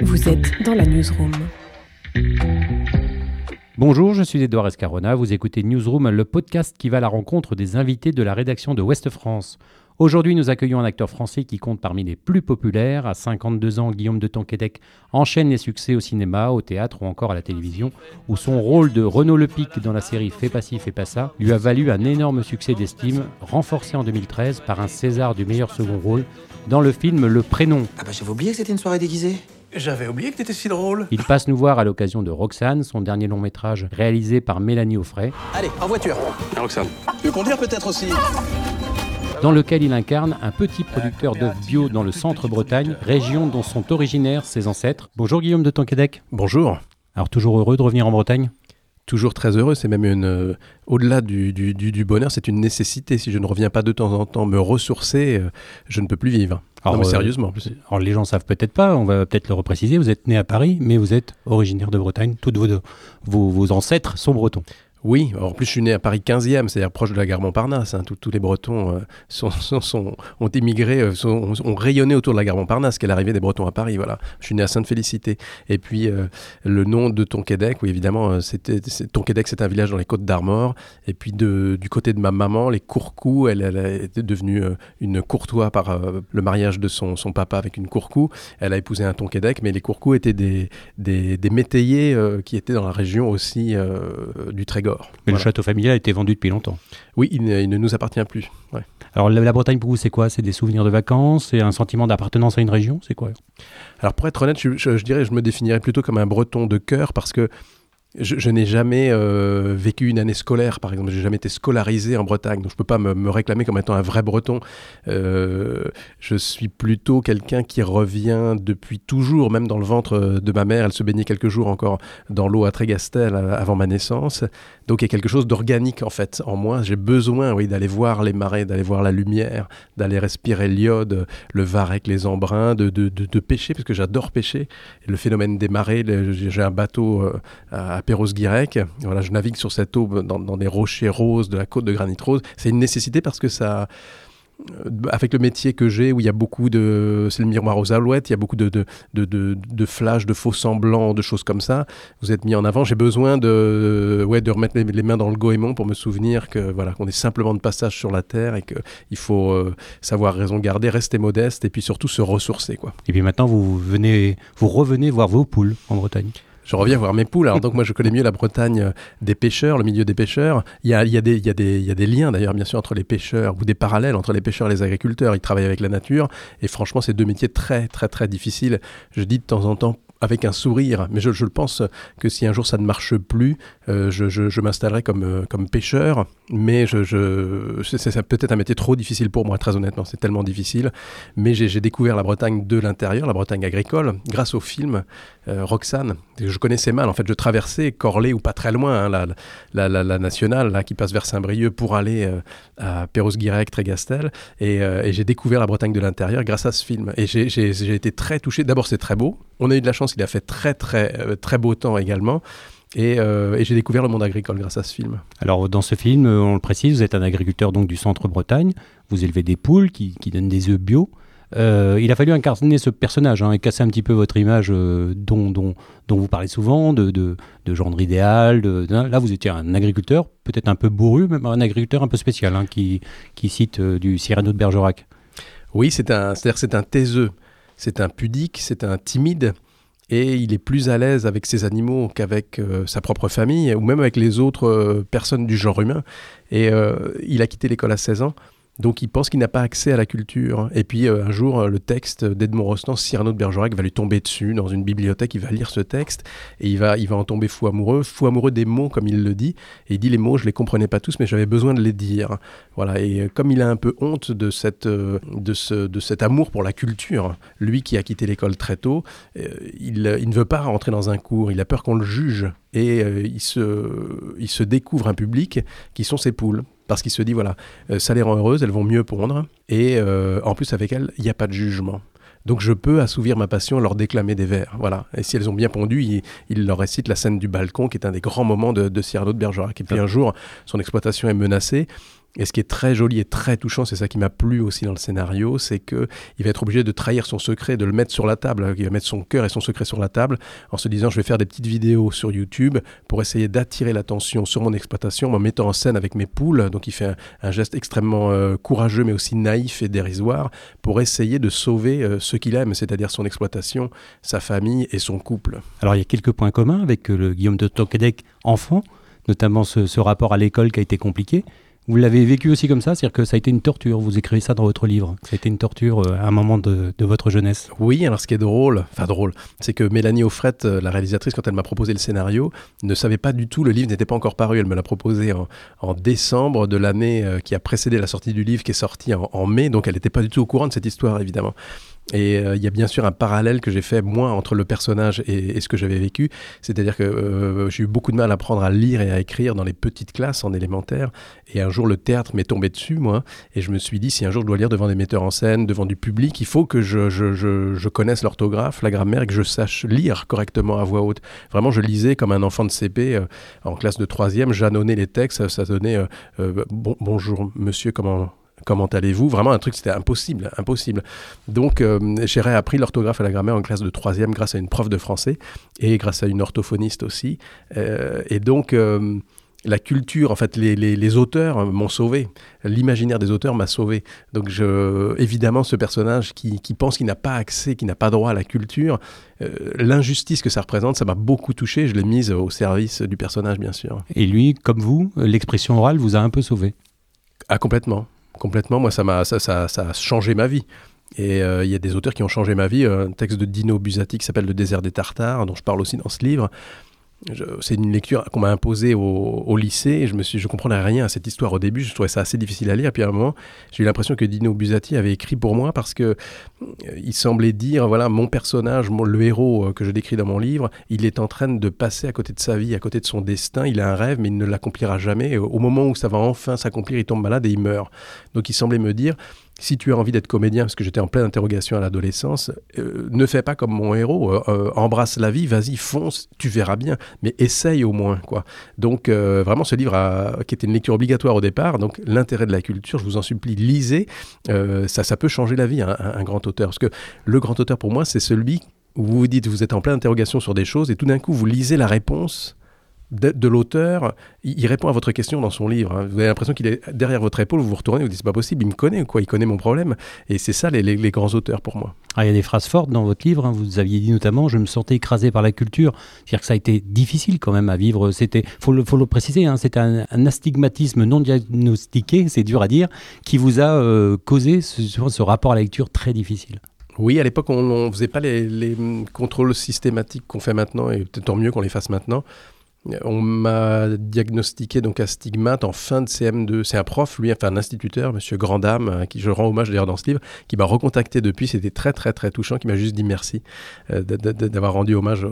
Vous êtes dans la newsroom. Bonjour, je suis Edouard Escarona, vous écoutez Newsroom, le podcast qui va à la rencontre des invités de la rédaction de Ouest France. Aujourd'hui, nous accueillons un acteur français qui compte parmi les plus populaires. À 52 ans, Guillaume de Tonquédec enchaîne les succès au cinéma, au théâtre ou encore à la télévision, où son rôle de Renaud Lepic dans la série Fais pas ci, fais pas ça lui a valu un énorme succès d'estime, renforcé en 2013 par un César du meilleur second rôle dans le film Le Prénom. Ah bah j'avais oublié que c'était une soirée déguisée. J'avais oublié que t'étais si drôle. Il passe nous voir à l'occasion de Roxane, son dernier long métrage réalisé par Mélanie Offray, Allez, en voiture. Roxane. Tu veux conduire peut-être aussi dans lequel il incarne un petit producteur d'œufs bio dans le centre-Bretagne, région dont sont originaires ses ancêtres. Bonjour Guillaume de Tonquédec. Bonjour. Alors toujours heureux de revenir en Bretagne? Toujours très heureux, c'est même une. euh, Au-delà du, du- du- du bonheur, c'est une nécessité. Si je ne reviens pas de temps en temps me ressourcer, euh, je ne peux plus vivre. Alors, non, mais euh, sérieusement. en plus. Alors les gens savent peut-être pas, on va peut-être le repréciser, vous êtes né à Paris, mais vous êtes originaire de Bretagne, tous vos, vos, vos ancêtres sont bretons. Oui, en plus je suis né à Paris 15e, c'est-à-dire proche de la gare Montparnasse. hein. Tous- tous les Bretons euh, ont émigré, euh, ont, rayonné autour de la gare Montparnasse, qu'est l'arrivée des Bretons à Paris. Voilà. Je suis né à Sainte-Félicité. Et puis euh, le nom de Tonquédec, oui évidemment, c'était Tonquédec, c'est un village dans les Côtes d'Armor. Et puis du côté de ma maman, les Courcous, elle, elle était devenue une courtois par le mariage de son, papa avec une Courcou. Elle a épousé un Tonquédec, mais les Courcous étaient des, des, métayers qui étaient dans la région aussi du Trégor. Mais Voilà. le château familial a été vendu depuis longtemps. Oui, il ne, il ne nous appartient plus. Ouais. Alors la, la Bretagne pour vous c'est quoi? C'est des souvenirs de vacances? C'est un sentiment d'appartenance à une région? C'est quoi? Alors pour être honnête, je, je- je dirais, je me définirais plutôt comme un breton de cœur parce que je, je n'ai jamais euh, vécu une année scolaire, par exemple. J'ai jamais été scolarisé en Bretagne, donc je peux pas me, me réclamer comme étant un vrai breton. Euh, je suis plutôt quelqu'un qui revient depuis toujours, même dans le ventre de ma mère. Elle se baignait quelques jours encore dans l'eau à Trégastel euh, avant ma naissance. Donc il y a quelque chose d'organique en fait en moi. J'ai besoin, oui, d'aller voir les marais, d'aller voir la lumière, d'aller respirer l'iode, le varech, les embruns, de, de, pêcher parce que j'adore pêcher. Le phénomène des marées, j'ai un bateau à, Perros-Guirec. Voilà, je navigue sur cette eau dans, des rochers roses de la côte de granit rose. C'est une nécessité parce que ça euh, avec le métier que j'ai, où il y a beaucoup de... C'est le miroir aux alouettes, il y a beaucoup de, de, de, de, de flashs, de faux semblants, de choses comme ça. Vous êtes mis en avant. J'ai besoin de, ouais, de remettre les, les mains dans le goémon pour me souvenir que voilà qu'on est simplement de passage sur la Terre et qu'il faut euh, savoir raison garder, rester modeste et puis surtout se ressourcer. Quoi. Et puis maintenant vous venez, vous revenez voir vos poules en Bretagne. Je reviens voir mes poules. Alors donc moi je connais mieux la Bretagne euh, des pêcheurs, le milieu des pêcheurs. Il y a, des, il y a des liens d'ailleurs bien sûr entre les pêcheurs ou des parallèles entre les pêcheurs et les agriculteurs. Ils travaillent avec la nature et franchement c'est deux métiers très très très difficiles. Je dis de temps en temps avec un sourire, mais je, pense que si un jour ça ne marche plus, euh, je, m'installerai comme, euh, comme pêcheur, mais je, c'est peut-être un métier trop difficile pour moi, très honnêtement, c'est tellement difficile. Mais j'ai, découvert la Bretagne de l'intérieur, la Bretagne agricole, grâce au film euh, Roxane. Je connaissais mal, en fait, je traversais Corlay ou pas très loin, hein, la, nationale qui passe vers Saint-Brieuc pour aller euh, à Perros-Guirec, Trégastel, et, j'ai découvert la Bretagne de l'intérieur grâce à ce film. Et j'ai été très touché. D'abord, c'est très beau. On a eu de la chance, il a fait très très euh, très beau temps également. Et, euh, et j'ai découvert le monde agricole grâce à ce film. Alors dans ce film, euh, on le précise, vous êtes un agriculteur donc du centre Bretagne, vous élevez des poules qui, qui donnent des œufs bio. Euh, il a fallu incarner ce personnage hein, et casser un petit peu votre image euh, dont, dont, dont vous parlez souvent, de, de, de gendre idéal. De, là, vous étiez un agriculteur, peut-être un peu bourru, même un agriculteur un peu spécial, hein, qui, qui cite du Cyrano de Bergerac. Oui, c'est un, c'est-à-dire c'est un taiseux, c'est un pudique, c'est un timide, et il est plus à l'aise avec ses animaux qu'avec euh, sa propre famille, ou même avec les autres euh, personnes du genre humain. Et euh, il a quitté l'école à 16 ans, donc il pense qu'il n'a pas accès à la culture. Et puis euh, un jour, euh, le texte d'Edmond Rostand, Cyrano de Bergerac, va lui tomber dessus dans une bibliothèque, il va lire ce texte, et il va, il va en tomber fou amoureux, fou amoureux des mots, comme il le dit. Et il dit les mots, je les comprenais pas tous, mais j'avais besoin de les dire. Voilà, et euh, comme il a un peu honte de, cette, de, ce, de cet amour pour la culture, lui qui a quitté l'école très tôt, il, ne veut pas rentrer dans un cours, il a peur qu'on le juge, et il, se, il se découvre un public qui sont ses poules. Parce qu'il se dit, voilà, euh, ça les rend heureuses, elles vont mieux pondre, et euh, en plus avec elles, il n'y a pas de jugement. Donc je peux assouvir ma passion, leur déclamer des vers. Voilà. Et si elles ont bien pondu, il, il leur récite la scène du balcon, qui est un des grands moments de, de Cyrano de Bergerac. Et puis un jour, son exploitation est menacée. Et ce qui est très joli et très touchant, c'est ça qui m'a plu aussi dans le scénario, c'est que il va être obligé de trahir son secret, de le mettre sur la table. Il va mettre son cœur et son secret sur la table en se disant je vais faire des petites vidéos sur YouTube pour essayer d'attirer l'attention sur mon exploitation en mettant en scène avec mes poules. Donc il fait un, geste extrêmement euh, courageux mais aussi naïf et dérisoire pour essayer de sauver euh, ce qu'il aime, c'est-à-dire son exploitation, sa famille et son couple. Alors il y a quelques points communs avec euh, le Guillaume de Tonquédec enfant, notamment ce rapport à l'école qui a été compliqué. Vous l'avez vécu aussi comme ça, c'est-à-dire que ça a été une torture. Vous écrivez ça dans votre livre. Ça a été une torture euh, à un moment de, votre jeunesse. Oui, alors ce qui est drôle, enfin drôle, c'est que Mélanie Offrette, euh, la réalisatrice, quand elle m'a proposé le scénario, ne savait pas du tout. Le livre n'était pas encore paru. Elle me l'a proposé en, décembre de l'année euh, qui a précédé la sortie du livre, qui est sorti en, mai. Donc elle n'était pas du tout au courant de cette histoire, évidemment. Et il y a bien sûr un parallèle que j'ai fait, moi, entre le personnage et, ce que j'avais vécu. C'est-à-dire que j'ai eu beaucoup de mal à apprendre à lire et à écrire dans les petites classes en élémentaire. Et jour, le théâtre m'est tombé dessus, moi. Et je me suis dit, si un jour je dois lire devant des metteurs en scène, devant du public, il faut que je, connaisse l'orthographe, la grammaire et que je sache lire correctement à voix haute. Vraiment, je lisais comme un enfant de CP euh, en classe de troisième, j'annonnais les textes, ça, donnait bon, bonjour monsieur, comment comment allez-vous? Vraiment un truc, c'était impossible, impossible. Donc euh, j'ai réappris l'orthographe et la grammaire en classe de troisième grâce à une prof de français et grâce à une orthophoniste aussi. Euh, et donc euh, la culture, en fait, les, auteurs m'ont sauvé. L'imaginaire des auteurs m'a sauvé. Donc, je, évidemment, ce personnage qui, pense qu'il n'a pas accès, qui n'a pas droit à la culture, l'injustice que ça représente, ça m'a beaucoup touché. Je l'ai mise au service du personnage, bien sûr. Et lui, comme vous, l'expression orale vous a un peu sauvé Ah, complètement complètement. Moi, ça, m'a, ça, ça, ça, a changé ma vie. Et euh, il y a des auteurs qui ont changé ma vie. Un texte de Dino Busati qui s'appelle Le désert des Tartares, dont je parle aussi dans ce livre. C'est une lecture qu'on m'a imposée au, lycée et je me suis, je comprenais rien à cette histoire au début. Je trouvais ça assez difficile à lire. Puis à un moment, j'ai eu l'impression que Dino Busati avait écrit pour moi parce que euh, il semblait dire voilà, mon personnage, le héros euh, que je décris dans mon livre, il est en train de passer à côté de sa vie, à côté de son destin. Il a un rêve, mais il ne l'accomplira jamais. au moment où ça va enfin s'accomplir, il tombe malade et il meurt. Donc il semblait me dire si tu as envie d'être comédien, parce que j'étais en pleine interrogation à l'adolescence, euh, ne fais pas comme mon héros, euh, euh, embrasse la vie, vas-y, fonce, tu verras bien, mais essaye au moins. quoi. Donc vraiment, ce livre, a, qui était une lecture obligatoire au départ, donc l'intérêt de la culture, je vous en supplie, lisez, ça, ça peut changer la vie, un, un grand auteur. Parce que le grand auteur, pour moi, c'est celui où vous vous dites, vous êtes en pleine interrogation sur des choses, et tout d'un coup, vous lisez la réponse de, l'auteur, il, répond à votre question dans son livre. Hein. Vous avez l'impression qu'il est derrière votre épaule, vous vous retournez, vous dites c'est pas possible, il me connaît quoi, il connaît mon problème. Et c'est ça les, grands auteurs pour moi. Ah, il y a des phrases fortes dans votre livre. Hein. Vous aviez dit notamment, je me sentais écrasé par la culture. C'est-à-dire que ça a été difficile quand même à vivre. C'était, faut le, faut le préciser, hein, c'était un, astigmatisme non diagnostiqué, c'est dur à dire, qui vous a euh, causé ce, ce rapport à la lecture très difficile. Oui, à l'époque, on ne faisait pas les, les contrôles systématiques qu'on fait maintenant, et peut-être tant mieux qu'on les fasse maintenant. On m'a diagnostiqué donc astigmate en fin de CM2. C'est un prof, lui, enfin un instituteur, Monsieur Grandam, à qui je rends hommage d'ailleurs dans ce livre, qui m'a recontacté depuis. C'était très très très touchant, qui m'a juste dit merci euh, d'avoir rendu hommage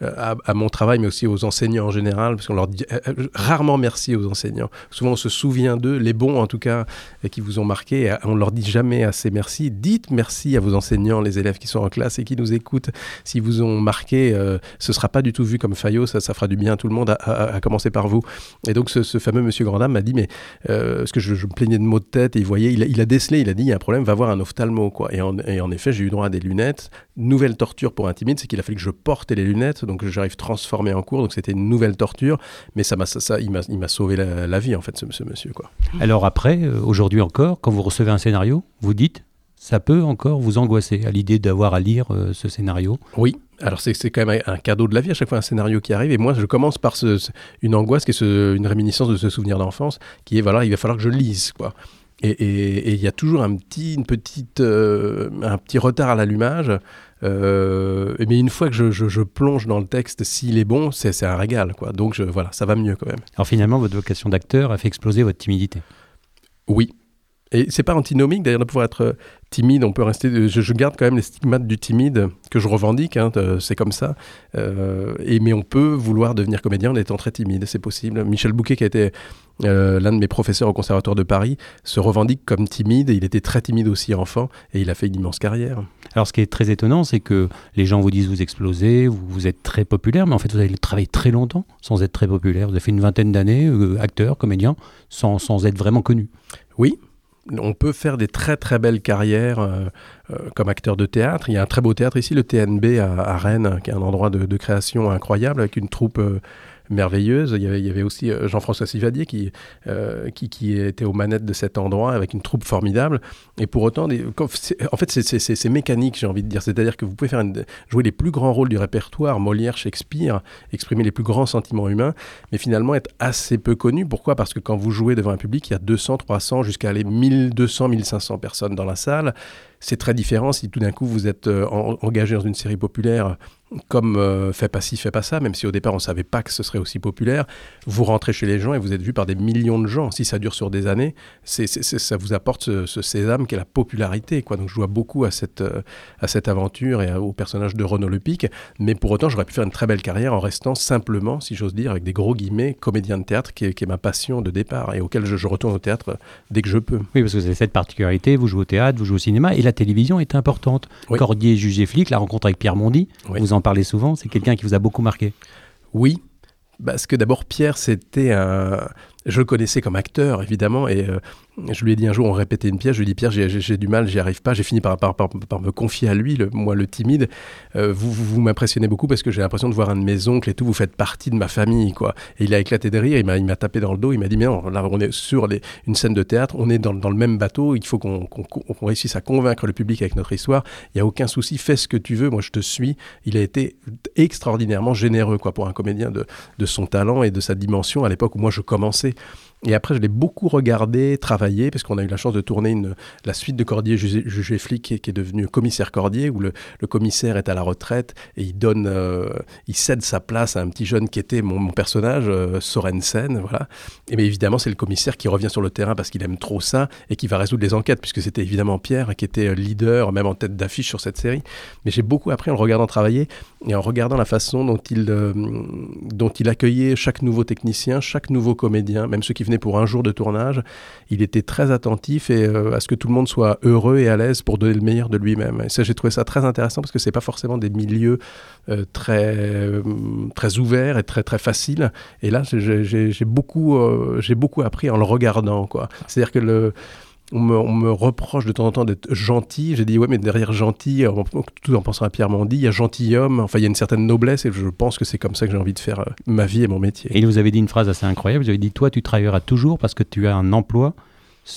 à, mon travail, mais aussi aux enseignants en général, parce qu'on leur dit euh, euh, rarement merci aux enseignants. Souvent on se souvient d'eux, les bons en tout cas, qui vous ont marqué. On leur dit jamais assez merci. Dites merci à vos enseignants, les élèves qui sont en classe et qui nous écoutent. S'ils vous ont marqué, ce sera pas du tout vu comme faillot, ça, ça fera du bien à tout le monde, à, commencer par vous. Et donc ce, fameux monsieur Grandam m'a dit, mais euh, parce que je, me plaignais de maux de tête, il voyait, il a, décelé, il a dit, il y a un problème, va voir un ophtalmo. Quoi. Et, en, effet, j'ai eu droit à des lunettes. Nouvelle torture pour un timide, c'est qu'il a fallu que je porte les lunettes, donc j'arrive transformé en cours, donc c'était une nouvelle torture, mais ça, m'a, ça, il, m'a, sauvé la, vie, en fait, ce, monsieur. Quoi. Alors après, euh, aujourd'hui encore, quand vous recevez un scénario, vous dites, ça peut encore vous angoisser à l'idée d'avoir à lire euh, ce scénario? Oui, alors c'est quand même un cadeau de la vie à chaque fois un scénario qui arrive. Et moi je commence par une angoisse qui est une réminiscence de ce souvenir d'enfance qui est voilà il va falloir que je lise quoi. Et il y a toujours un petit une petite euh, un petit retard à l'allumage euh, mais une fois que je, plonge dans le texte s'il est bon c'est un régal quoi. Donc voilà ça va mieux quand même. Alors finalement votre vocation d'acteur a fait exploser votre timidité? Oui Et c'est pas antinomique d'ailleurs de pouvoir être euh, timide. On peut rester. Je, je garde quand même les stigmates du timide que je revendique. hein, c'est comme ça. Euh, et mais on peut vouloir devenir comédien en étant très timide. C'est possible. Michel Bouquet, qui a été euh, l'un de mes professeurs au Conservatoire de Paris, se revendique comme timide. Et il était très timide aussi enfant. Et il a fait une immense carrière. Alors, ce qui est très étonnant, c'est que les gens vous disent vous explosez, vous, vous êtes très populaire, mais en fait, vous avez travaillé très longtemps sans être très populaire. Vous avez fait une vingtaine d'années, euh, acteur, comédien, sans, sans être vraiment connu. Oui, on peut faire des très très belles carrières euh, euh, comme acteur de théâtre. Il y a un très beau théâtre ici, le TNB à, Rennes, qui est un endroit de, de création incroyable avec une troupe euh, merveilleuse. Il y avait, aussi euh, Jean-François Sivadier qui, euh, qui, qui était aux manettes de cet endroit avec une troupe formidable. Et pour autant, en fait, c'est- mécanique, j'ai envie de dire. C'est-à-dire que vous pouvez faire jouer les plus grands rôles du répertoire, Molière, Shakespeare, exprimer les plus grands sentiments humains, mais finalement être assez peu connu. Pourquoi? Parce que quand vous jouez devant un public, il y a 200, 300, jusqu'à aller 1200, 1500 personnes dans la salle. C'est très différent si tout d'un coup vous êtes euh, en- engagé dans une série populaire comme euh, Fais pas ci, fais pas ça, même si au départ on savait pas que ce serait aussi populaire. Vous rentrez chez les gens et vous êtes vu par des millions de gens. Si ça dure sur des années, c'est, c'est- c'est- ça vous apporte ce, ce sésame qui est la popularité. Quoi. Donc je dois beaucoup à cette, euh, à cette aventure et au personnage de Renaud Lepic. Mais pour autant, j'aurais pu faire une très belle carrière en restant simplement, si j'ose dire, avec des gros guillemets, comédien de théâtre, qui est, qui est ma passion de départ et auquel je, je retourne au théâtre dès que je peux. Oui, parce que vous avez cette particularité, vous jouez au théâtre, vous jouez au cinéma, et la télévision est importante. Oui. Cordier, jugé flic, la rencontre avec Pierre Mondy, Oui. vous en parlez souvent, c'est quelqu'un qui vous a beaucoup marqué. Oui, parce que d'abord Pierre, c'était un... Je le connaissais comme acteur, évidemment, et euh, je lui ai dit un jour, on répétait une pièce, je lui ai dit, Pierre, j'ai- du mal, j'y arrive pas, j'ai fini par, par, me confier à lui, moi le timide. Euh, vous vous, m'impressionnez beaucoup parce que j'ai l'impression de voir un de mes oncles et tout, vous faites partie de ma famille, quoi. Et il a éclaté de rire, il m'a tapé dans le dos, il m'a dit, mais non, là, on est sur une scène de théâtre, on est dans, le même bateau, il faut qu'on réussisse à convaincre le public avec notre histoire, il n'y a aucun souci, fais ce que tu veux, moi je te suis. Il a été extraordinairement généreux, quoi, pour un comédien de, de son talent et de sa dimension à l'époque où moi je commençais. Et après, je l'ai beaucoup regardé, travaillé, parce qu'on a eu la chance de tourner la suite de Cordier jugé, jugé flic, qui est, qui est devenu commissaire Cordier, où le, commissaire est à la retraite et il donne, euh, il cède sa place à un petit jeune qui était mon, personnage, euh, Sorensen, voilà. Et bien évidemment, c'est le commissaire qui revient sur le terrain parce qu'il aime trop ça et qui va résoudre les enquêtes, puisque c'était évidemment Pierre qui était euh, leader, même en tête d'affiche sur cette série. Mais j'ai beaucoup appris en le regardant travailler et en regardant la façon dont il, euh, dont il accueillait chaque nouveau technicien, chaque nouveau comédien, même ceux qui venaient pour un jour de tournage. Il était très attentif et, euh, à ce que tout le monde soit heureux et à l'aise pour donner le meilleur de lui-même. Et ça, j'ai trouvé ça très intéressant parce que c'est pas forcément des milieux euh, très, euh, très ouverts et très, très faciles. Et là, j'ai- beaucoup, j'ai beaucoup appris en le regardant. C'est-à-dire que le. On me, reproche de temps en temps d'être gentil. J'ai dit, ouais, mais derrière gentil, en- tout en pensant à Pierre Mondy, il y a gentilhomme. Enfin, il y a une certaine noblesse et je pense que c'est comme ça que j'ai envie de faire euh, ma vie et mon métier. Et il vous avait dit une phrase assez incroyable, vous avez dit, toi, tu travailleras toujours parce que tu as un emploi,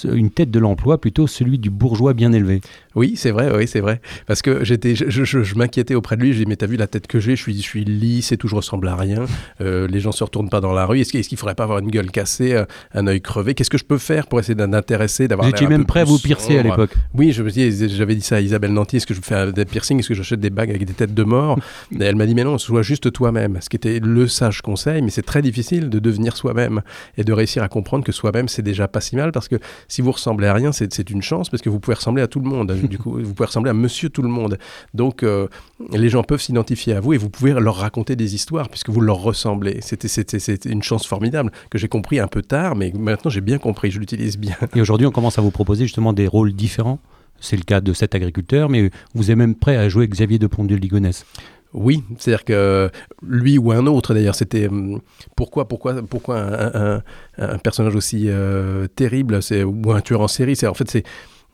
une tête de l'emploi, plutôt celui du bourgeois bien élevé. Oui, c'est vrai, oui, c'est vrai. Parce que j'étais, je, je- je m'inquiétais auprès de lui. Je lui ai dit, mais t'as vu la tête que j'ai Je suis, je suis lisse et tout, je ressemble à rien. Euh, les gens se retournent pas dans la rue. Est-ce qu'il ne faudrait pas avoir une gueule cassée, euh, un œil crevé? Qu'est-ce que je peux faire pour essayer d'in- d'intéresser, d'avoir un même prêt à vous piercer à l'époque. Oui, je me dis, j'avais dit ça à Isabelle Nanty. Est-ce que je fais des piercings Est-ce que j'achète des bagues avec des têtes de mort? Et Elle m'a dit, mais non, sois juste toi-même. Ce qui était le sage conseil, mais c'est très difficile de devenir soi-même et de réussir à comprendre que soi-même, c'est déjà pas si mal parce que si vous ressemblez à rien, c'est une chance parce que vous pouvez ressembler à tout le monde. Du coup, vous pouvez ressembler à monsieur tout le monde. Donc, euh, les gens peuvent s'identifier à vous et vous pouvez leur raconter des histoires puisque vous leur ressemblez. C'était- une chance formidable que j'ai compris un peu tard, mais maintenant j'ai bien compris, je l'utilise bien. Et aujourd'hui, on commence à vous proposer justement des rôles différents. C'est le cas de cet agriculteur, mais vous êtes même prêt à jouer Xavier de Pondieu Ligonnès. Oui, c'est-à-dire que lui ou un autre d'ailleurs, c'était hum, pourquoi pourquoi un personnage aussi euh, terrible, c'est ou un tueur en série, c'est en fait c'est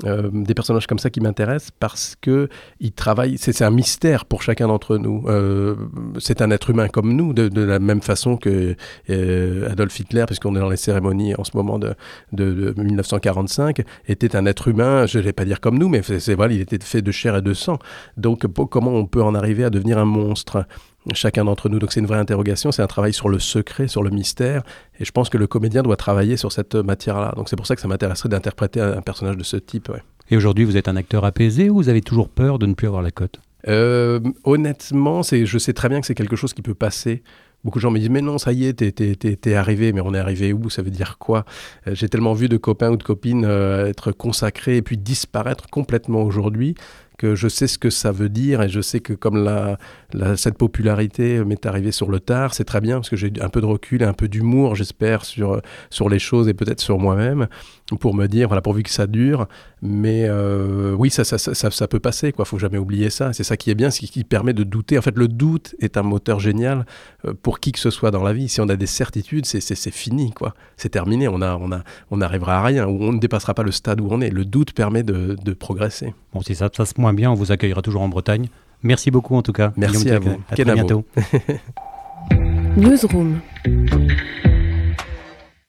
euh, des personnages comme ça qui m'intéressent parce que ils travaillent, c'est un mystère pour chacun d'entre nous. Euh, c'est un être humain comme nous, de, la même façon que euh, Adolf Hitler, puisqu'on est dans les cérémonies en ce moment de, de, de 1945, était un être humain, je ne vais pas dire comme nous, mais c'est voilà, il était fait de chair et de sang. Donc comment on peut en arriver à devenir un monstre? Chacun d'entre nous. Donc c'est une vraie interrogation, c'est un travail sur le secret, sur le mystère, et je pense que le comédien doit travailler sur cette matière-là. Donc c'est pour ça que ça m'intéresserait d'interpréter un personnage de ce type. ouais. Et aujourd'hui, vous êtes un acteur apaisé ou vous avez toujours peur de ne plus avoir la cote? Euh, honnêtement, c'est, je sais très bien que c'est quelque chose qui peut passer Beaucoup de gens me disent mais non ça y est t'es, arrivé mais on est arrivé où? Ça veut dire quoi? Euh, J'ai tellement vu de copains ou de copines euh, être consacrés et puis disparaître complètement aujourd'hui que je sais ce que ça veut dire et je sais que comme la, cette popularité m'est arrivée sur le tard, c'est très bien parce que j'ai un peu de recul et un peu d'humour, j'espère, sur, sur les choses et peut-être sur moi-même pour me dire, voilà, pourvu que ça dure. Mais euh, oui, ça ça, ça, ça, peut passer, quoi. Faut jamais oublier ça. C'est ça qui est bien, c'est qui permet de douter. En fait, le doute est un moteur génial euh, pour qui que ce soit dans la vie. Si on a des certitudes, c'est fini, quoi. C'est terminé. On a, on a, on n'arrivera à rien. On ne dépassera pas le stade où on est. Le doute permet de, de progresser. Bon, si ça se passe moins bien, on vous accueillera toujours en Bretagne. Merci beaucoup en tout cas. Merci à vous. À très bientôt. Newsroom.